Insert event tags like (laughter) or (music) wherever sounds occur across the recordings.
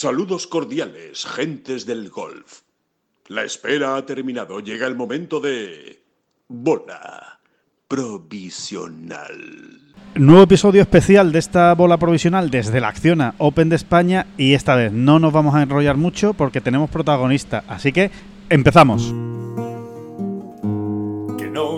Saludos cordiales, gentes del golf. La espera ha terminado. Llega el momento de... Bola provisional. Nuevo episodio especial de esta bola provisional desde la Acciona Open de España y esta vez no nos vamos a enrollar mucho porque tenemos protagonista, así que empezamos.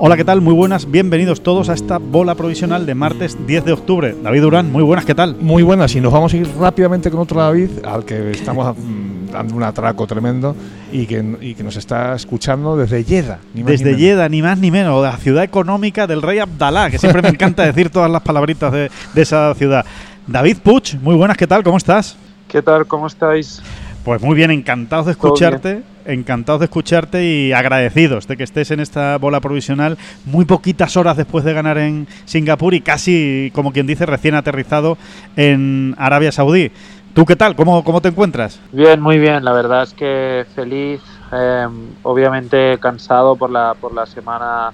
Hola, ¿qué tal? Muy buenas, bienvenidos todos a esta bola provisional de martes 10 de octubre. David Durán, muy buenas, ¿qué tal? Muy buenas, y nos vamos a ir rápidamente con otro David, al que estamos (laughs) mm, dando un atraco tremendo y que, y que nos está escuchando desde Yeda. Ni más desde ni Yeda, ni más ni menos, la ciudad económica del rey Abdalá, que siempre me encanta (laughs) decir todas las palabritas de, de esa ciudad. David Puch, muy buenas, ¿qué tal? ¿Cómo estás? ¿Qué tal? ¿Cómo estáis? Pues muy bien, encantados de escucharte, encantados de escucharte y agradecidos de que estés en esta bola provisional muy poquitas horas después de ganar en Singapur y casi, como quien dice, recién aterrizado en Arabia Saudí. ¿Tú qué tal? ¿Cómo, cómo te encuentras? Bien, muy bien. La verdad es que feliz, eh, obviamente cansado por la, por la semana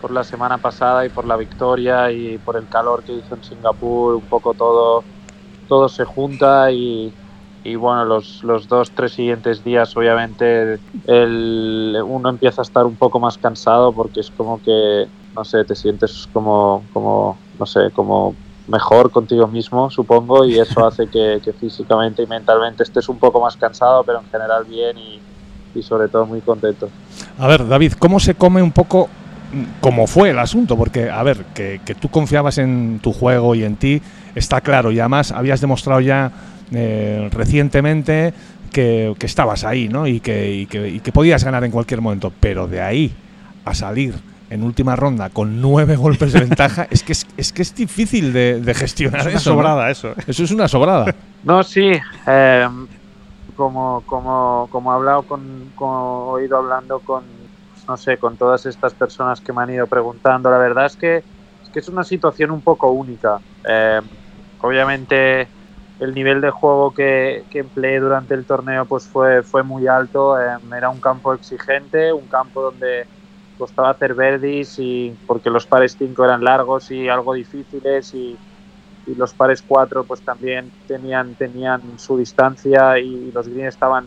por la semana pasada y por la victoria y por el calor que hizo en Singapur, un poco todo todo se junta y, y bueno, los, los, dos, tres siguientes días obviamente el, uno empieza a estar un poco más cansado porque es como que, no sé, te sientes como, como no sé, como mejor contigo mismo, supongo, y eso (laughs) hace que, que, físicamente y mentalmente estés un poco más cansado, pero en general bien y, y sobre todo muy contento. A ver, David, ¿cómo se come un poco cómo fue el asunto? Porque, a ver, que, que tú confiabas en tu juego y en ti, está claro, y además habías demostrado ya eh, recientemente que, que, estabas ahí, ¿no? Y que, y, que, y que podías ganar en cualquier momento, pero de ahí a salir en última ronda con nueve (laughs) golpes de ventaja, es que es, es, que es difícil de, de gestionar es una eso. sobrada, ¿no? eso. Eso es una sobrada. No, sí. Eh, como, como, como he hablado con, como he ido hablando con, no sé, con todas estas personas que me han ido preguntando, la verdad es que es, que es una situación un poco única. Eh, obviamente el nivel de juego que, que, empleé durante el torneo pues fue, fue muy alto. Eh, era un campo exigente, un campo donde costaba hacer verdis y porque los pares 5 eran largos y algo difíciles y, los pares 4 pues también tenían, tenían su distancia y los greens estaban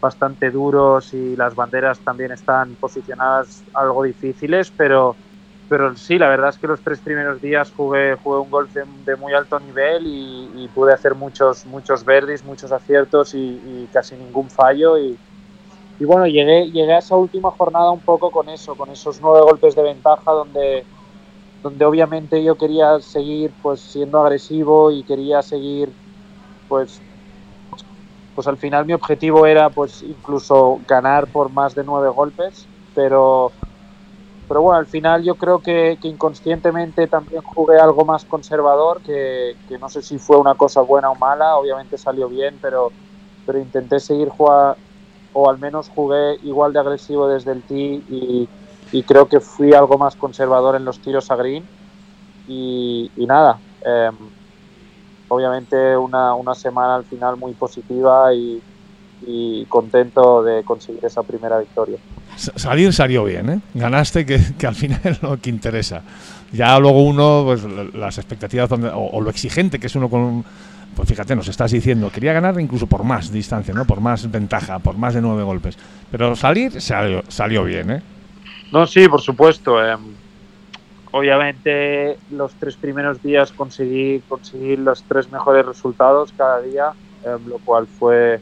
bastante duros y las banderas también están posicionadas algo difíciles, pero pero sí, la verdad es que los tres primeros días jugué, jugué un golf de, muy alto nivel y, pude hacer muchos, muchos verdis, muchos aciertos y, y casi ningún fallo. Y, y, bueno, llegué, llegué a esa última jornada un poco con eso, con esos nueve golpes de ventaja donde, donde obviamente yo quería seguir pues siendo agresivo y quería seguir pues pues al final mi objetivo era pues incluso ganar por más de nueve golpes, pero pero bueno, al final yo creo que, inconscientemente también jugué algo más conservador, que, no sé si fue una cosa buena o mala, obviamente salió bien, pero, intenté seguir jugar, o al menos jugué igual de agresivo desde el tee y, creo que fui algo más conservador en los tiros a green. Y, nada, eh, obviamente una, semana al final muy positiva y contento de conseguir esa primera victoria. Salir salió bien, ¿eh? Ganaste, que, que, al final es lo que interesa. Ya luego uno, pues las expectativas donde, o, o, lo exigente que es uno con. Pues fíjate, nos estás diciendo, quería ganar incluso por más distancia, ¿no? Por más ventaja, por más de nueve golpes. Pero salir salió, salió bien, ¿eh? No, sí, por supuesto. Eh, obviamente, los tres primeros días conseguí conseguir los tres mejores resultados cada día, eh, lo cual fue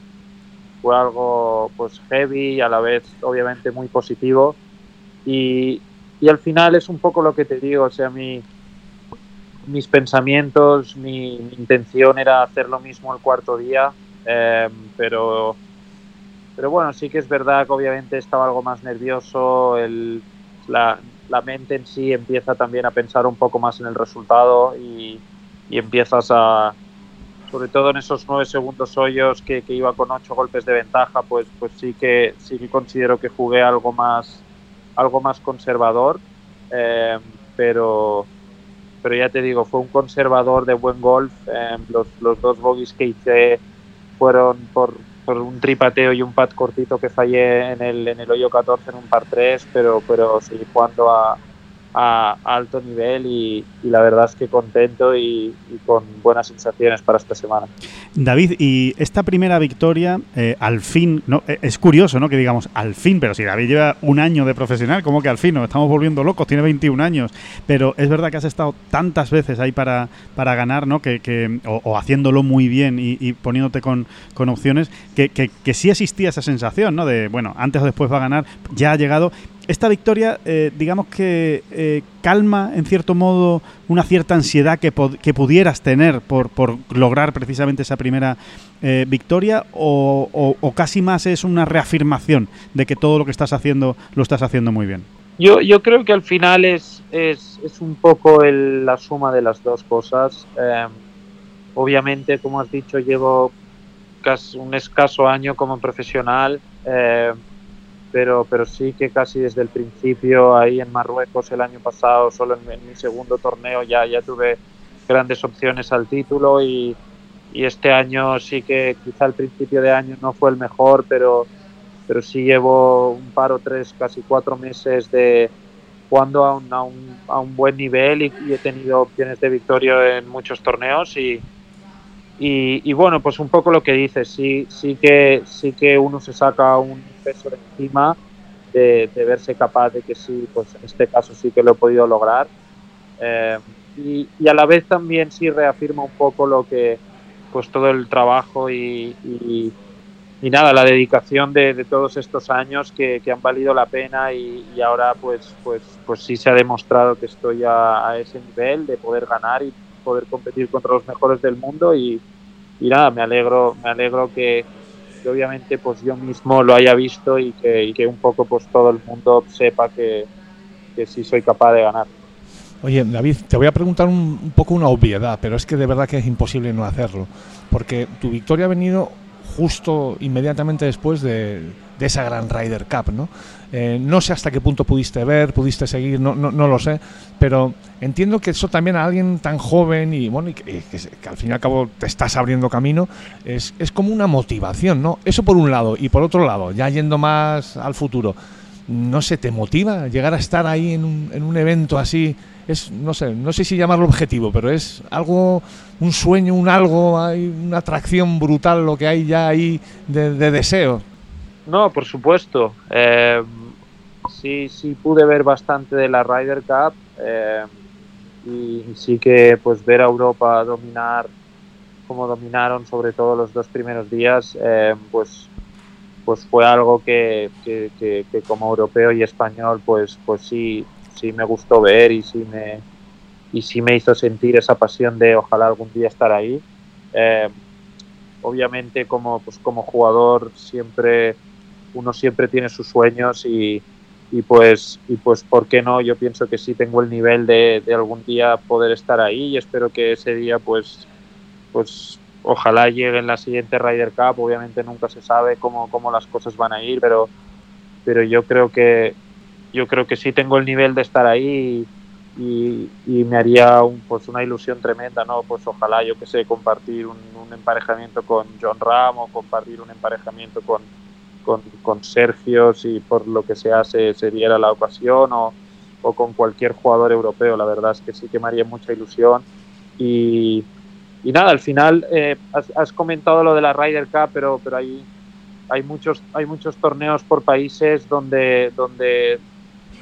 fue algo pues heavy y a la vez obviamente muy positivo. Y, y, al final es un poco lo que te digo, o sea, mi, mis pensamientos, mi, mi intención era hacer lo mismo el cuarto día, eh, pero, pero bueno, sí que es verdad que obviamente estaba algo más nervioso, el, la, la mente en sí empieza también a pensar un poco más en el resultado y, y empiezas a, sobre todo en esos nueve segundos hoyos que, que, iba con ocho golpes de ventaja, pues, pues sí que sí que considero que jugué algo más, algo más conservador, eh, pero pero ya te digo, fue un conservador de buen golf. Eh, los, los, dos bogies que hice fueron por, por, un tripateo y un pad cortito que fallé en el, en el hoyo 14 en un par 3, pero, pero seguí jugando a, a alto nivel y, la verdad es que contento y, con buenas sensaciones para esta semana. David, y esta primera victoria, eh, al fin, no eh, es curioso, ¿no? Que digamos al fin, pero si David lleva un año de profesional, como que al fin nos estamos volviendo locos, tiene 21 años, pero es verdad que has estado tantas veces ahí para, para ganar, ¿no? Que, que o, haciéndolo muy bien y, y poniéndote con, con opciones, que, que, que sí existía esa sensación, ¿no? De, bueno, antes o después va a ganar, ya ha llegado esta victoria, eh, digamos que eh, calma en cierto modo una cierta ansiedad que, pudieras tener por, lograr precisamente esa primera eh, victoria o, casi más es una reafirmación de que todo lo que estás haciendo lo estás haciendo muy bien. Yo, creo que al final es, un poco la suma de las dos cosas. Eh, obviamente, como has dicho, llevo casi un escaso año como profesional. Pero, pero sí que casi desde el principio ahí en Marruecos el año pasado, solo en, en mi segundo torneo ya, ya tuve grandes opciones al título y, y, este año sí que quizá al principio de año no fue el mejor, pero, pero sí llevo un par o tres, casi cuatro meses de jugando a un, a un, a un buen nivel y, y, he tenido opciones de victoria en muchos torneos y, y, y, bueno, pues un poco lo que dices, sí, sí, que, sí que uno se saca un peso encima de, de, verse capaz de que sí, pues en este caso sí que lo he podido lograr. Eh, y, y, a la vez también sí reafirma un poco lo que, pues todo el trabajo y, y, y nada, la dedicación de, de, todos estos años que, que han valido la pena y, ahora pues, pues, pues sí se ha demostrado que estoy a, a ese nivel de poder ganar y poder competir contra los mejores del mundo y, y nada, me alegro, me alegro que, obviamente pues yo mismo lo haya visto y que, y que un poco pues todo el mundo sepa que, que sí soy capaz de ganar. Oye, David, te voy a preguntar un, un, poco una obviedad, pero es que de verdad que es imposible no hacerlo, porque tu victoria ha venido justo inmediatamente después de, esa gran Ryder Cup, ¿no? Eh, no sé hasta qué punto pudiste ver, pudiste seguir, no, no, lo sé, pero entiendo que eso también a alguien tan joven y bueno, que, que, que, al fin y al cabo te estás abriendo camino, es, es como una motivación, ¿no? Eso por un lado, y por otro lado, ya yendo más al futuro, no sé, ¿te motiva llegar a estar ahí en un, en un evento así? Es, no sé, no sé si llamarlo objetivo, pero es algo, un sueño, un algo, hay una atracción brutal lo que hay ya ahí de, de deseo. No, por supuesto. Eh, sí, sí pude ver bastante de la Ryder Cup eh, y sí que pues ver a Europa dominar como dominaron sobre todo los dos primeros días, eh, pues pues fue algo que, que, que, como europeo y español pues pues sí sí me gustó ver y sí me y sí me hizo sentir esa pasión de ojalá algún día estar ahí. Eh, obviamente como pues como jugador siempre uno siempre tiene sus sueños y, y, pues y pues por qué no yo pienso que sí tengo el nivel de, de, algún día poder estar ahí y espero que ese día pues pues ojalá llegue en la siguiente Ryder Cup obviamente nunca se sabe cómo, cómo las cosas van a ir pero pero yo creo que yo creo que sí tengo el nivel de estar ahí y, me haría un, pues una ilusión tremenda no pues ojalá yo que sé compartir un, emparejamiento con John Ram o compartir un emparejamiento con con, Sergio, si por lo que se, se diera la ocasión, o, o, con cualquier jugador europeo. La verdad es que sí que me haría mucha ilusión. Y, y nada, al final eh, has, has, comentado lo de la Ryder Cup, pero, pero hay, hay, muchos, hay muchos torneos por países donde, donde,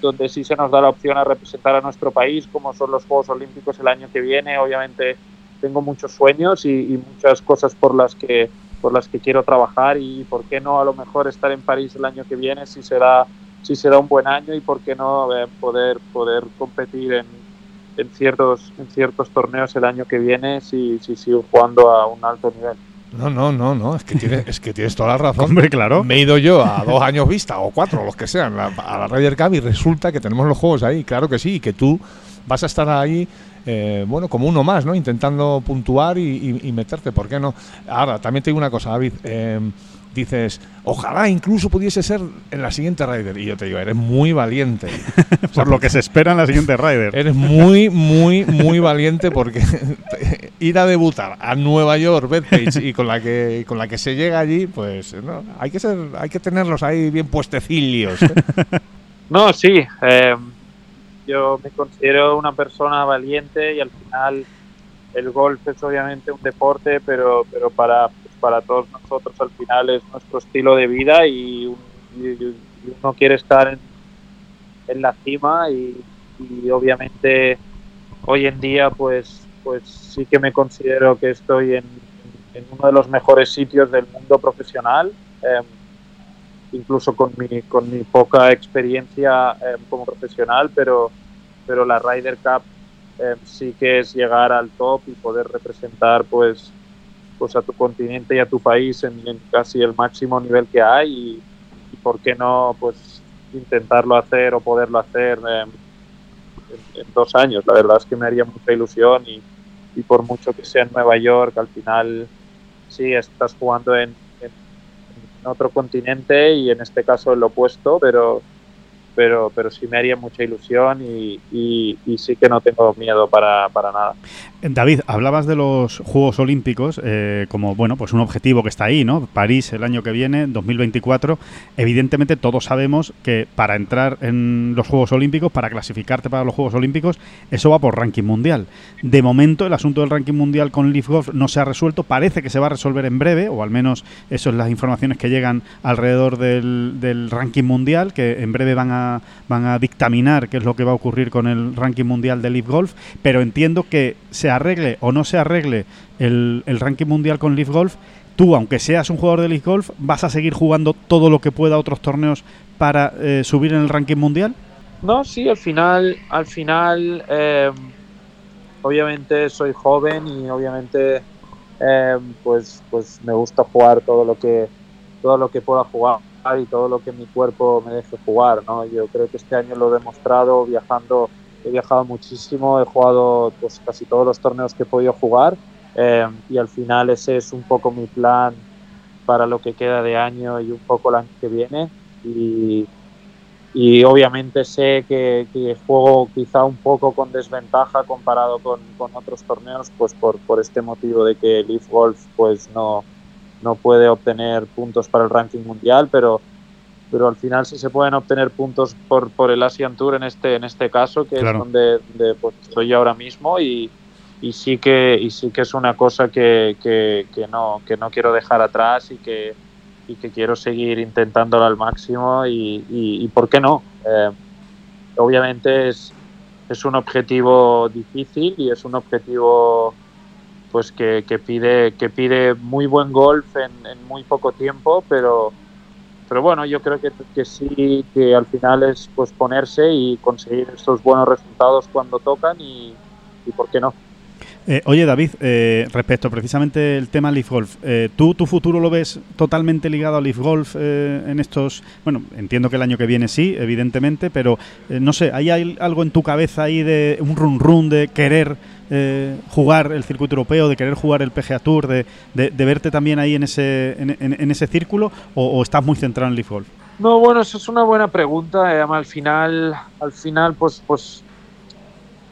donde sí se nos da la opción a representar a nuestro país, como son los Juegos Olímpicos el año que viene. Obviamente tengo muchos sueños y, muchas cosas por las que por las que quiero trabajar y por qué no a lo mejor estar en París el año que viene si será si será un buen año y por qué no eh, poder poder competir en, en, ciertos en ciertos torneos el año que viene si, si sigo jugando a un alto nivel. No, no, no, no, es que tienes, es que tienes toda la razón. (laughs) Hombre, claro. Me he ido yo a dos años vista, o cuatro, los que sean, a la Ryder Cup y resulta que tenemos los juegos ahí, claro que sí, y que tú vas a estar ahí eh, bueno, como uno más, ¿no? Intentando puntuar y, meterte, ¿por qué no? Ahora, también te digo una cosa, David. Eh, dices, ojalá incluso pudiese ser en la siguiente Rider. Y yo te digo, eres muy valiente. (laughs) Por lo que se espera en la siguiente Rider. Eres muy, muy, muy valiente porque (laughs) ir a debutar a Nueva York, Bethpage, y con la que con la que se llega allí, pues no, hay que ser, hay que tenerlos ahí bien puestecillos. ¿eh? (laughs) No, sí. Eh, yo me considero una persona valiente y al final el golf es obviamente un deporte, pero, pero para para todos nosotros al final es nuestro estilo de vida y, uno quiere estar en, la cima y, obviamente hoy en día pues pues sí que me considero que estoy en, uno de los mejores sitios del mundo profesional em, incluso con mi con mi poca experiencia em, como profesional pero pero la Ryder Cup em, sí que es llegar al top y poder representar pues pues a tu continente y a tu país en, casi el máximo nivel que hay y, por qué no pues intentarlo hacer o poderlo hacer en, dos años. La verdad es que me haría mucha ilusión y, y, por mucho que sea en Nueva York, al final sí estás jugando en, en otro continente y en este caso el opuesto, pero pero, pero sí me haría mucha ilusión y, sí que no tengo miedo para, para, nada. David, hablabas de los Juegos Olímpicos eh, como bueno, pues un objetivo que está ahí, ¿no? París el año que viene, 2024. Evidentemente todos sabemos que para entrar en los Juegos Olímpicos, para clasificarte para los Juegos Olímpicos, eso va por ranking mundial. De momento el asunto del ranking mundial con Leaf Golf no se ha resuelto, parece que se va a resolver en breve, o al menos eso es las informaciones que llegan alrededor del ranking mundial, que en breve van a van a dictaminar qué es lo que va a ocurrir con el ranking mundial de Leaf Golf, pero entiendo que se arregle o no se arregle el, ranking mundial con Leaf Golf, tú, aunque seas un jugador de Leaf Golf, vas a seguir jugando todo lo que pueda otros torneos para eh, subir en el ranking mundial. No, sí, al final, al final, eh, obviamente soy joven y obviamente, eh, pues, pues me gusta jugar todo lo que, todo lo que pueda jugar y todo lo que mi cuerpo me deje jugar, ¿no? Yo creo que este año lo he demostrado viajando, he viajado muchísimo, he jugado pues casi todos los torneos que he podido jugar eh, y al final ese es un poco mi plan para lo que queda de año y un poco el año que viene y, y obviamente sé que, que, juego quizá un poco con desventaja comparado con, con otros torneos pues por, por este motivo de que Leaf Golf pues no no puede obtener puntos para el ranking mundial, pero, pero al final sí se pueden obtener puntos por, por el Asian Tour en este, en este caso, que es donde, pues, estoy ahora mismo y, y, sí que, y sí que es una cosa que, que, que, no, que no quiero dejar atrás y que, y que quiero seguir intentándolo al máximo y, y, ¿por qué no? Eh, obviamente es, es un objetivo difícil y es un objetivo pues que, pide que pide muy buen golf en, muy poco tiempo pero pero bueno yo creo que, que, sí que al final es pues ponerse y conseguir estos buenos resultados cuando tocan y, y por qué no eh, oye, David, eh, respecto precisamente el tema Leaf Golf, eh, ¿tú tu futuro lo ves totalmente ligado a Leaf Golf en estos... Bueno, entiendo que el año que viene sí, evidentemente, pero no sé, ¿hay algo en tu cabeza ahí de un run run de querer jugar el circuito europeo, de querer jugar el PGA Tour, de, de, verte también ahí en ese, en, ese círculo, o, estás muy centrado en Leaf Golf? No, bueno, eso es una buena pregunta. al final, al final, pues, pues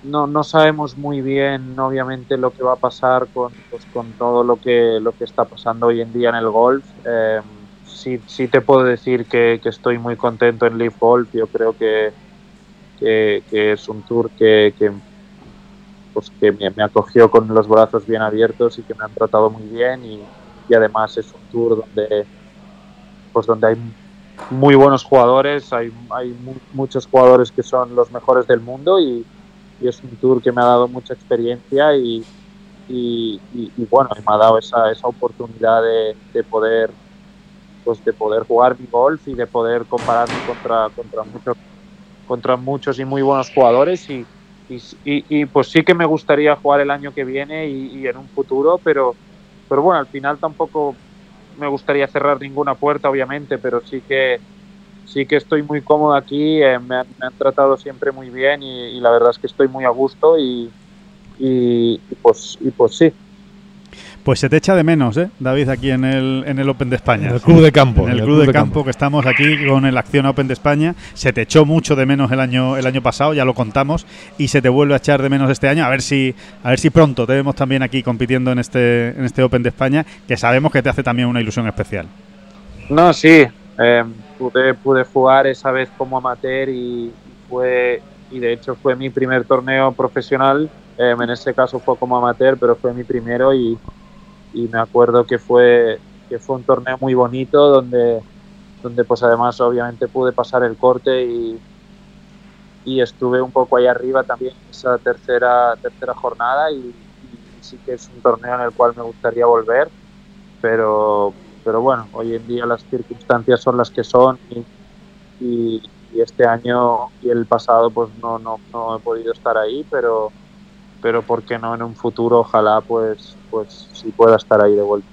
no, no sabemos muy bien, obviamente, lo que va a pasar con, pues, con todo lo que, lo que está pasando hoy en día en el golf. Eh, sí, sí te puedo decir que, que, estoy muy contento en Leaf Golf. Yo creo que, que, es un tour que, pues, que me, me, acogió con los brazos bien abiertos y que me han tratado muy bien. Y, y además es un tour donde, pues, donde hay muy buenos jugadores, hay, hay muchos jugadores que son los mejores del mundo y, y es un tour que me ha dado mucha experiencia y, y, bueno, me ha dado esa, esa oportunidad de, de, poder pues de poder jugar mi golf y de poder compararme contra, contra muchos contra muchos y muy buenos jugadores y, y, pues sí que me gustaría jugar el año que viene y, en un futuro, pero, pero bueno, al final tampoco me gustaría cerrar ninguna puerta, obviamente, pero sí que sí que estoy muy cómodo aquí, eh, me, han, tratado siempre muy bien y, la verdad es que estoy muy a gusto y, y, y pues, y pues sí, Pues se te echa de menos, ¿eh? David, aquí en el, en el Open de España. En el Club de Campo. En el, Club, de, campo, que estamos aquí con el Acción Open de España. Se te echó mucho de menos el año, el año pasado, ya lo contamos, y se te vuelve a echar de menos este año. A ver si, a ver si pronto te vemos también aquí compitiendo en este, en este Open de España, que sabemos que te hace también una ilusión especial. No, sí, eh, pude, pude jugar esa vez como amateur y fue y de hecho fue mi primer torneo profesional. Eh, en este caso fue como amateur, pero fue mi primero y, y me acuerdo que fue que fue un torneo muy bonito donde donde pues además obviamente pude pasar el corte y, y estuve un poco ahí arriba también esa tercera tercera jornada y, y sí que es un torneo en el cual me gustaría volver pero pero bueno hoy en día las circunstancias son las que son y, este año y el pasado pues no, no, no he podido estar ahí pero pero por qué no en un futuro ojalá pues pues sí pueda estar ahí de vuelta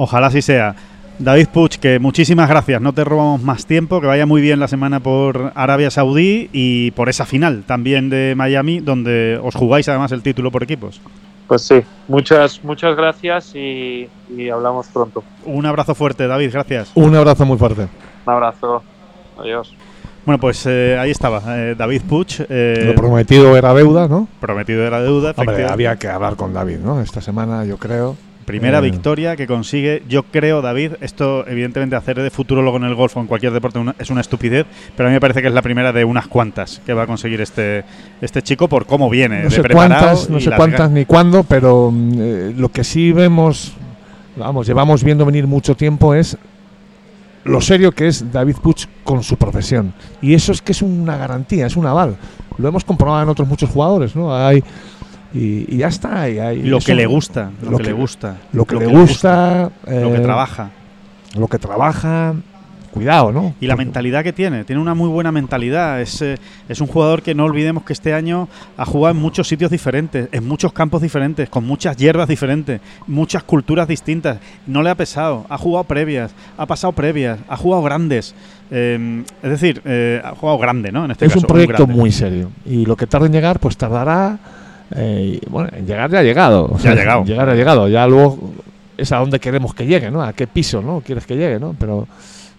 Ojalá así sea. David Puch, que muchísimas gracias, no te robamos más tiempo, que vaya muy bien la semana por Arabia Saudí y por esa final también de Miami, donde os jugáis además el título por equipos. Pues sí muchas muchas gracias y, y hablamos pronto Un abrazo fuerte, David, gracias. Un abrazo muy fuerte. un abrazo adiós Bueno, pues eh, ahí estaba, eh, David Puch, eh, Lo prometido era deuda, ¿no? prometido de la deuda. Hombre, había que hablar con David, ¿no? Esta semana, yo creo. Primera Eh, victoria que consigue, yo creo, David, esto evidentemente hacer de futurólogo en el golf o en cualquier deporte una- es una estupidez, pero a mí me parece que es la primera de unas cuantas que va a conseguir este, este chico por cómo viene. No de sé preparado cuántas, no sé cuántas ni cuándo, pero mm, eh, lo que sí vemos, vamos, llevamos viendo venir mucho tiempo es lo serio que es David Puch con su profesión. Y eso es que es una garantía, es un aval. Lo hemos comprobado en otros muchos jugadores, ¿no? Hay, y, y ya está. y lo eso- que le gusta, lo, que, le gusta. Lo que le gusta, lo que eh, trabaja. Lo que trabaja. Cuidado, ¿no? Y la mentalidad que tiene, tiene una muy buena mentalidad. Es, eh, es un jugador que no olvidemos que este año ha jugado en muchos sitios diferentes, en muchos campos diferentes, con muchas hierbas diferentes, muchas culturas distintas. No le ha pesado, ha jugado previas, ha pasado previas, ha jugado grandes. Eh, es decir, eh, ha jugado grande, ¿no? En este es caso, un proyecto grande. muy serio. Y lo que tarde en llegar, pues tardará. Eh, y, bueno, en llegar ya ha llegado. Ya ha llegado. (laughs) llegar ha llegado. Ya luego es a donde queremos que llegue, ¿no? A qué piso, ¿no? Quieres que llegue, ¿no? Pero,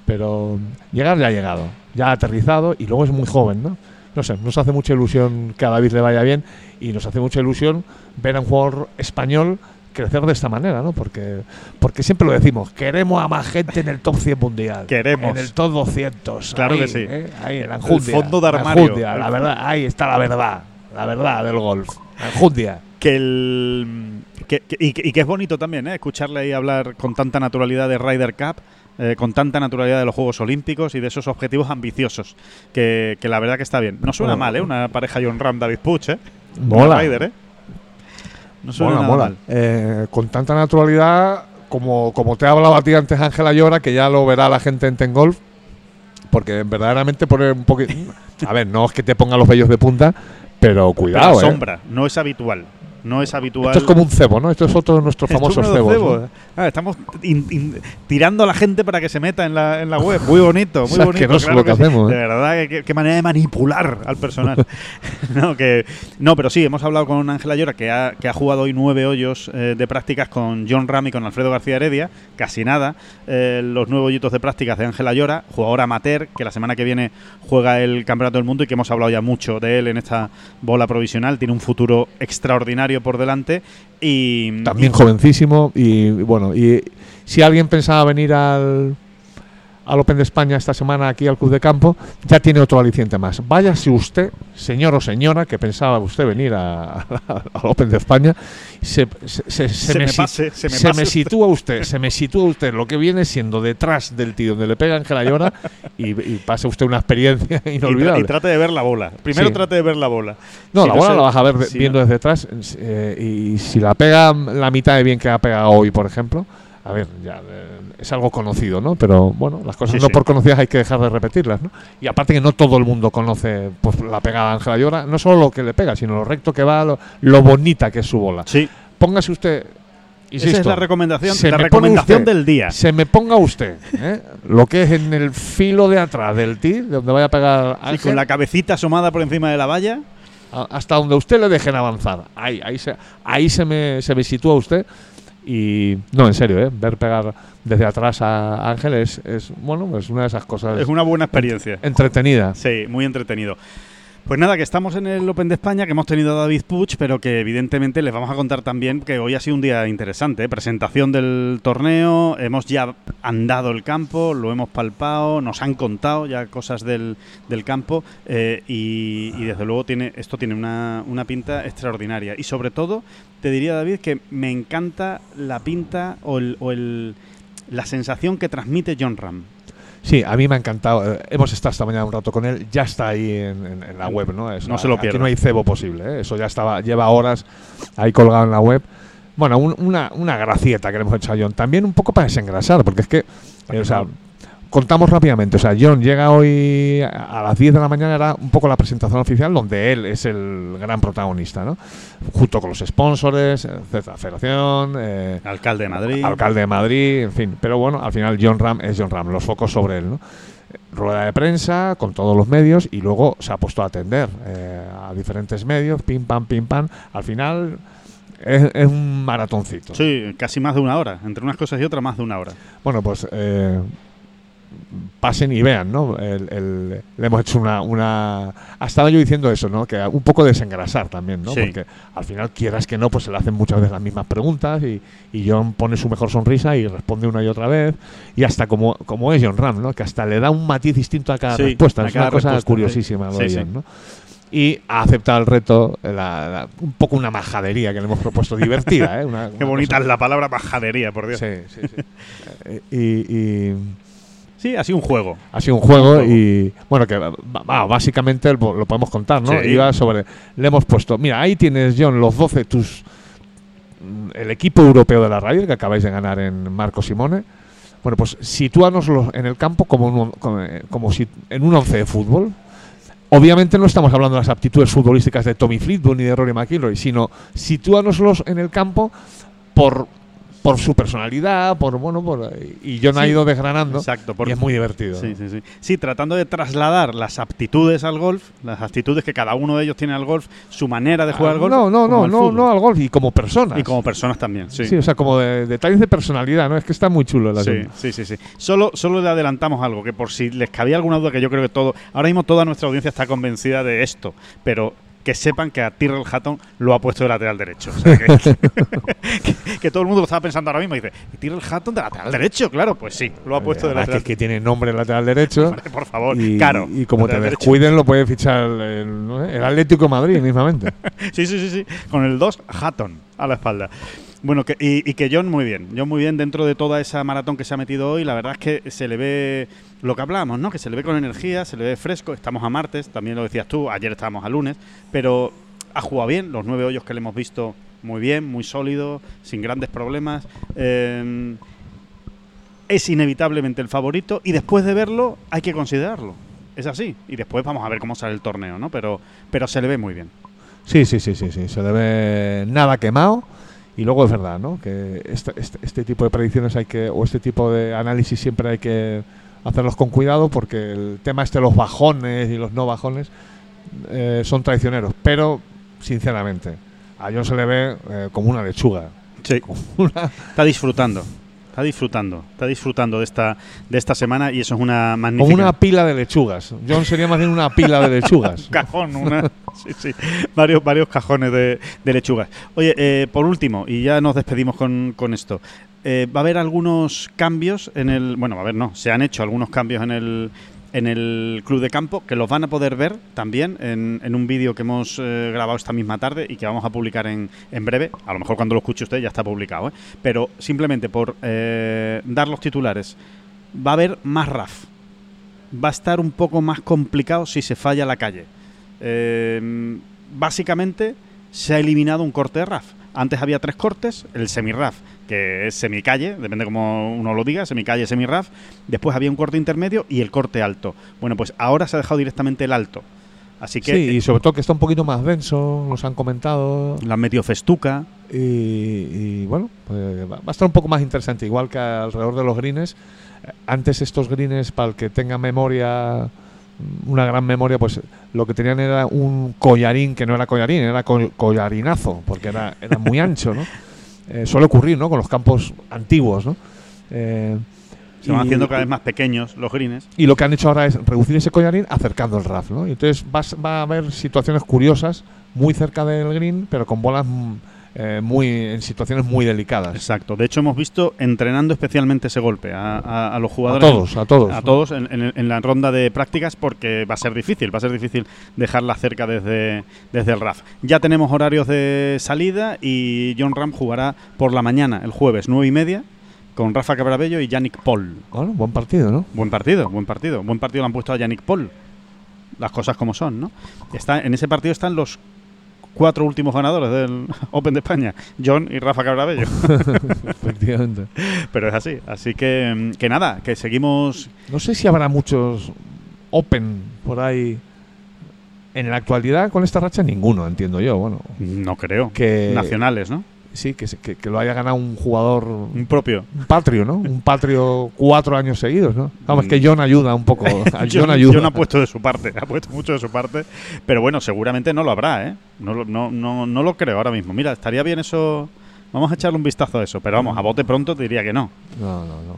pero llegar ya ha llegado. Ya ha aterrizado y luego es muy joven, ¿no? No sé, nos hace mucha ilusión que a David le vaya bien y nos hace mucha ilusión ver a un jugador español crecer de esta manera, ¿no? Porque, porque siempre lo decimos, queremos a más gente en el top 100 mundial. Queremos. En el top 200. Claro ahí, que sí. ¿eh? Ahí, en la enjundia. fondo de la armario. enjundia, la verdad, ahí está la verdad. La verdad del golf. Enjundia. que el que- que- y, que, y que es bonito también ¿eh? escucharle ahí hablar con tanta naturalidad de Ryder Cup eh, con tanta naturalidad de los Juegos Olímpicos y de esos objetivos ambiciosos que, que la verdad que está bien no suena Bueno. mal ¿eh? una pareja John Ram David Puch ¿eh? Mola. Una Ryder, ¿eh? no suena Mola, nada mola. mal Eh, con tanta naturalidad, como, como te ha hablado a ti antes Ángela Llora, que ya lo verá la gente en Ten Golf, porque verdaderamente pone un poquito. (laughs) A ver, no es que te ponga los vellos de punta, pero Pero cuidado, la eh. sombra no es habitual no es habitual Esto es como un cebo, ¿no? Esto es otro de nuestros famosos cebos. cebos. Ah, estamos in- in- tirando a la gente para que se meta en la, en la web. Muy bonito, muy (laughs) Es bonito. asqueroso claro lo que hacemos, ¿eh? De verdad, qué, qué manera de manipular al personal. (laughs) (laughs) no, que, no, pero sí, hemos hablado con Ángela Llora, que ha, que ha jugado hoy nueve hoyos eh, de prácticas con John Ram y con Alfredo García Heredia. Casi nada. Eh, los nueve hoyitos de prácticas de Ángela Llora, jugador amateur, que la semana que viene juega el Campeonato del Mundo y que hemos hablado ya mucho de él en esta bola provisional. Tiene un futuro extraordinario por delante. Y También jovencísimo. Y bueno, y si alguien pensaba venir al, al Open de España esta semana aquí al Club de Campo, ya tiene otro aliciente más. Váyase usted, señor o señora, que pensaba usted venir a- (laughs) al Open de España, se, se- se- se Se me si- pase, sitúa usted, se me sitúa usted lo que viene siendo detrás del tío donde le pega Ángela Llora y, y pase usted una experiencia (laughs) Y, tra- inolvidable. y trate de ver la bola. Primero Sí. trate de ver la bola. No, Si la no bola la vas a ver si viendo no- desde atrás eh, y si la pega la mitad de bien que ha pegado hoy, por ejemplo, a ver, ya eh, es algo conocido, ¿no? Pero bueno, las cosas Sí, no sí. por conocidas hay que dejar de repetirlas, ¿no? Y aparte que no todo el mundo conoce pues, la pegada de Ángela Llora, no solo lo que le pega, sino lo recto que va, lo, lo bonita que es su bola. Sí, Póngase usted, insisto, esa es la recomendación, se la me recomendación usted- del día. se me ponga usted ¿eh? lo que es en el filo de atrás del de donde vaya a pegar Sí, con la cabecita asomada por encima de la valla. hasta donde usted le dejen avanzar. Ahí, ahí, se, ahí se, me, se me sitúa usted. Y no, en serio, ¿eh? ver pegar desde atrás a Ángel es, es, bueno, es una de esas cosas Es una buena experiencia. entretenidas. Sí, muy entretenido. Pues nada, que estamos en el Open de España, que hemos tenido a David Puig, pero que evidentemente les vamos a contar también que hoy ha sido un día interesante. ¿eh? Presentación del torneo, hemos ya andado el campo, lo hemos palpado, nos han contado ya cosas del, del campo eh, y, y desde luego tiene esto tiene una, una pinta extraordinaria. Y sobre todo, te diría David que me encanta la pinta o, el, o el- la sensación que transmite John Ram. Sí, a mí me ha encantado. Hemos estado esta mañana un rato con él. Ya está ahí en, en- en la web, ¿no? No se lo Aquí pierda. no hay cebo posible. ¿eh? Eso ya estaba, lleva horas ahí colgado en la web. Bueno, un- una, una gracieta que le hemos hecho a John. También un poco para desengrasar, porque es que, eh, o sea, contamos rápidamente. O sea, John llega hoy a las 10 de la mañana, era un poco la presentación oficial, donde él es el gran protagonista, ¿no? Junto con los sponsors, etcétera, Federación, eh, Alcalde de Madrid. alcalde de Madrid, en fin. Pero bueno, al final John Ram es John Ram, los focos sobre él, ¿no? Rueda de prensa con todos los medios y luego se ha puesto a atender eh, a diferentes medios, pim pam, pim pam. Al final es, es un maratoncito. Sí, casi más de una hora. Entre unas cosas y otras, más de una hora. Bueno, pues eh, pasen y vean, ¿no? El- el- le hemos hecho una, una... Estaba yo diciendo eso, ¿no? Que un poco desengrasar también, ¿no? Sí. Porque al final, quieras que no, pues se le hacen muchas veces las mismas preguntas y, y John pone su mejor sonrisa y responde una y otra vez. Y hasta como, como es John Ram, ¿no? Que hasta le da un matiz distinto a cada Sí, respuesta. a Es cada una cosa curiosísima sí. John. ¿no? Y ha aceptado el reto, la- la- un poco una majadería que le hemos propuesto, (laughs) divertida, ¿eh? Una- Qué una bonita cosa- es la palabra majadería, por Dios. Sí, Sí, sí. (laughs) Eh, y- y ha sido un juego. ha sido un juego, Un juego. y bueno que básicamente lo podemos contar, ¿no? Sí. Iba sobre le hemos puesto, mira, ahí tienes John los 12 tus mm, el equipo europeo de la radio que acabáis de ganar en Marco Simone. Bueno, pues sitúanoslo en el campo como un- como, eh, como si en un once de fútbol. Obviamente no estamos hablando de las aptitudes futbolísticas de Tommy Fleetwood ni de Rory McIlroy, sino sitúanoslos en el campo por por su personalidad, por bueno, por y John ha Sí, ido desgranando Exacto. por- y es muy divertido. Sí, sí, sí. Sí, tratando de trasladar las aptitudes al golf, las actitudes que cada uno de ellos tiene al golf, su manera de jugar Ah, al golf. No, no, no, al no, fútbol. no al golf y como personas. Y como personas también, sí. sí. o sea, como de, detalles de personalidad, ¿no? Es que está muy chulo el Sí, sí, sí, sí. Solo, solo le adelantamos algo, que por si les cabía alguna duda, que yo creo que todo, ahora mismo toda nuestra audiencia está convencida de esto, pero que sepan que a Tyrrell Hatton lo ha puesto de lateral derecho. O sea, que, (laughs) que- que todo el mundo lo estaba pensando ahora mismo y dice, ¿y Tyrrell Hatton de lateral derecho? Claro, pues sí, lo ha puesto de lateral es que tiene nombre en lateral derecho. (laughs) Por favor, y, caro. y como te derecho. descuiden, lo puede fichar el, Atlético de Madrid mismamente. (laughs) Sí, sí, sí, sí. Con el 2, Hatton a la espalda. Bueno, que, y, que John muy bien. John muy bien dentro de toda esa maratón que se ha metido hoy. La verdad es que se le ve lo que hablamos, ¿no? Que se le ve con energía, se le ve fresco. Estamos a martes, también lo decías tú. Ayer estábamos a lunes. Pero ha jugado bien. Los nueve hoyos que le hemos visto muy bien, muy sólido, sin grandes problemas. Eh, es inevitablemente el favorito y después de verlo hay que considerarlo. Es así. Y después vamos a ver cómo sale el torneo, ¿no? Pero, pero se le ve muy bien. Sí, sí, sí, sí, sí. Se le ve nada quemado. Y luego es verdad, ¿no? Que este, este, este tipo de predicciones hay que, o este tipo de análisis siempre hay que hacerlos con cuidado porque el tema este de los bajones y los no bajones eh, son traicioneros. Pero, sinceramente, a John se le ve eh, como una lechuga. Sí. (laughs) Una- Está disfrutando. Está disfrutando. Está disfrutando de esta, de esta semana y eso es una magnífica. como una pila de lechugas. John sería más bien una pila de lechugas. (laughs) cajón, una, (laughs) sí, sí, varios, varios cajones de, lechugas. Oye, eh, por último, y ya nos despedimos con, con esto, eh, va a haber algunos cambios en el, bueno, va a haber no, se han hecho algunos cambios en el, en el club de campo que los van a poder ver también en, en un vídeo que hemos eh, grabado esta misma tarde y que vamos a publicar en, en breve. A lo mejor cuando lo escuche usted ya está publicado, ¿eh? pero simplemente por eh, dar los titulares, va a haber más RAF. Va a estar un poco más complicado si se falla la calle. Eh, básicamente se ha eliminado un corte de RAF. Antes había tres cortes, el semi-RAF, que es semicalle, depende como uno lo diga, semicalle, semi-RAF. Después había un corte intermedio y el corte alto. Bueno, pues ahora se ha dejado directamente el alto. Así que Sí, eh, y sobre todo que está un poquito más denso, nos han comentado. le han metido festuca. Y, y, bueno, pues va va a estar un poco más interesante, igual que alrededor de los greens. Eh, Antes estos greens, para el que tenga memoria una gran memoria, pues lo que tenían era un collarín que no era collarín, era co- collarinazo, porque era, era muy ancho, ¿no? (laughs) Eh, suele ocurrir, ¿no? Con los campos antiguos, ¿no? Eh, Se van y- haciendo cada vez más pequeños los greens. y lo que han hecho ahora es reducir ese collarín acercando el RAF, ¿no? Y entonces vas- va a haber situaciones curiosas muy cerca del green, pero con bolas mm, eh, muy en situaciones muy delicadas. Exacto. De hecho, hemos visto entrenando especialmente ese golpe a, a- a los A jugadores. todos, a todos. A todos en, en- en la ronda de prácticas porque va a ser difícil, va a ser difícil dejarla cerca desde, desde el RAF. Ya tenemos horarios de salida y John Ram jugará por la mañana, el jueves, nueve y media, con Rafa Cabrabello y Yannick Paul. Bueno, buen partido, ¿no? Buen partido, buen partido. Buen partido le han puesto a Yannick Paul. Las cosas como son, ¿no? Está, en ese partido están los cuatro últimos ganadores del (laughs) Open de España, John y Rafa Cabrabello. (laughs) Efectivamente. Pero es así. Así que, mm, que nada, que seguimos No sé si habrá muchos Open por ahí. En la actualidad, con esta racha, ninguno, entiendo yo. Bueno, No creo. Que- Nacionales, ¿no? Sí, que, que, que lo haya ganado un jugador, Un propio. un patrio, ¿no? Un patrio cuatro años seguidos, ¿no? Vamos, es que John ayuda un poco. (laughs) John ayuda. John ha puesto de su parte, (laughs) ha puesto mucho de su parte. Pero bueno, seguramente no lo habrá, ¿eh? No, no, no, no lo creo ahora mismo. Mira, estaría bien eso. Vamos a echarle un vistazo a eso. Pero vamos, a bote pronto te diría que no. No, no, no.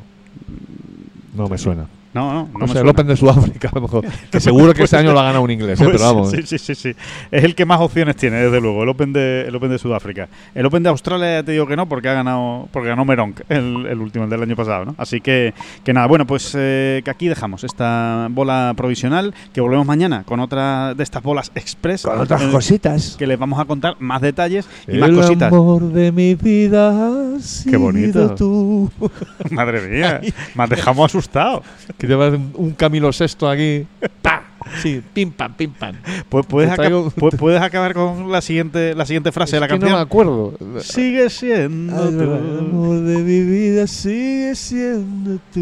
No me suena. No, no, no. Me sé, el. Open de Sudáfrica, a lo mejor. (laughs) Que seguro que este año lo ha ganado un inglés, ¿eh? Pero vamos. Sí, sí, sí, sí. Es el que más opciones tiene, desde luego, el Open de, el Open de Sudáfrica. El Open de Australia ya te digo que no, porque ha ganado, porque ganó Meronk, el, el último, el del año pasado, ¿no? Así que, que nada, bueno, pues eh, que aquí dejamos esta bola provisional, que volvemos mañana con otra de estas bolas express. Con otras eh, cositas. Que les vamos a contar más detalles y más el cositas. amor de mi vida ha sido bonito. tú. (laughs) Madre mía, (laughs) me has dejado asustado. Que llevas un, un Camilo Sexto aquí. ¡Pa! Sí, pim pam, pim pam. Pu- ¿Puedes, Te traigo- aca- pu- puedes acabar con la siguiente, la siguiente frase de la que canción? no me acuerdo. Sigue siendo Ay, tú. El amor de mi vida sigue siendo tú.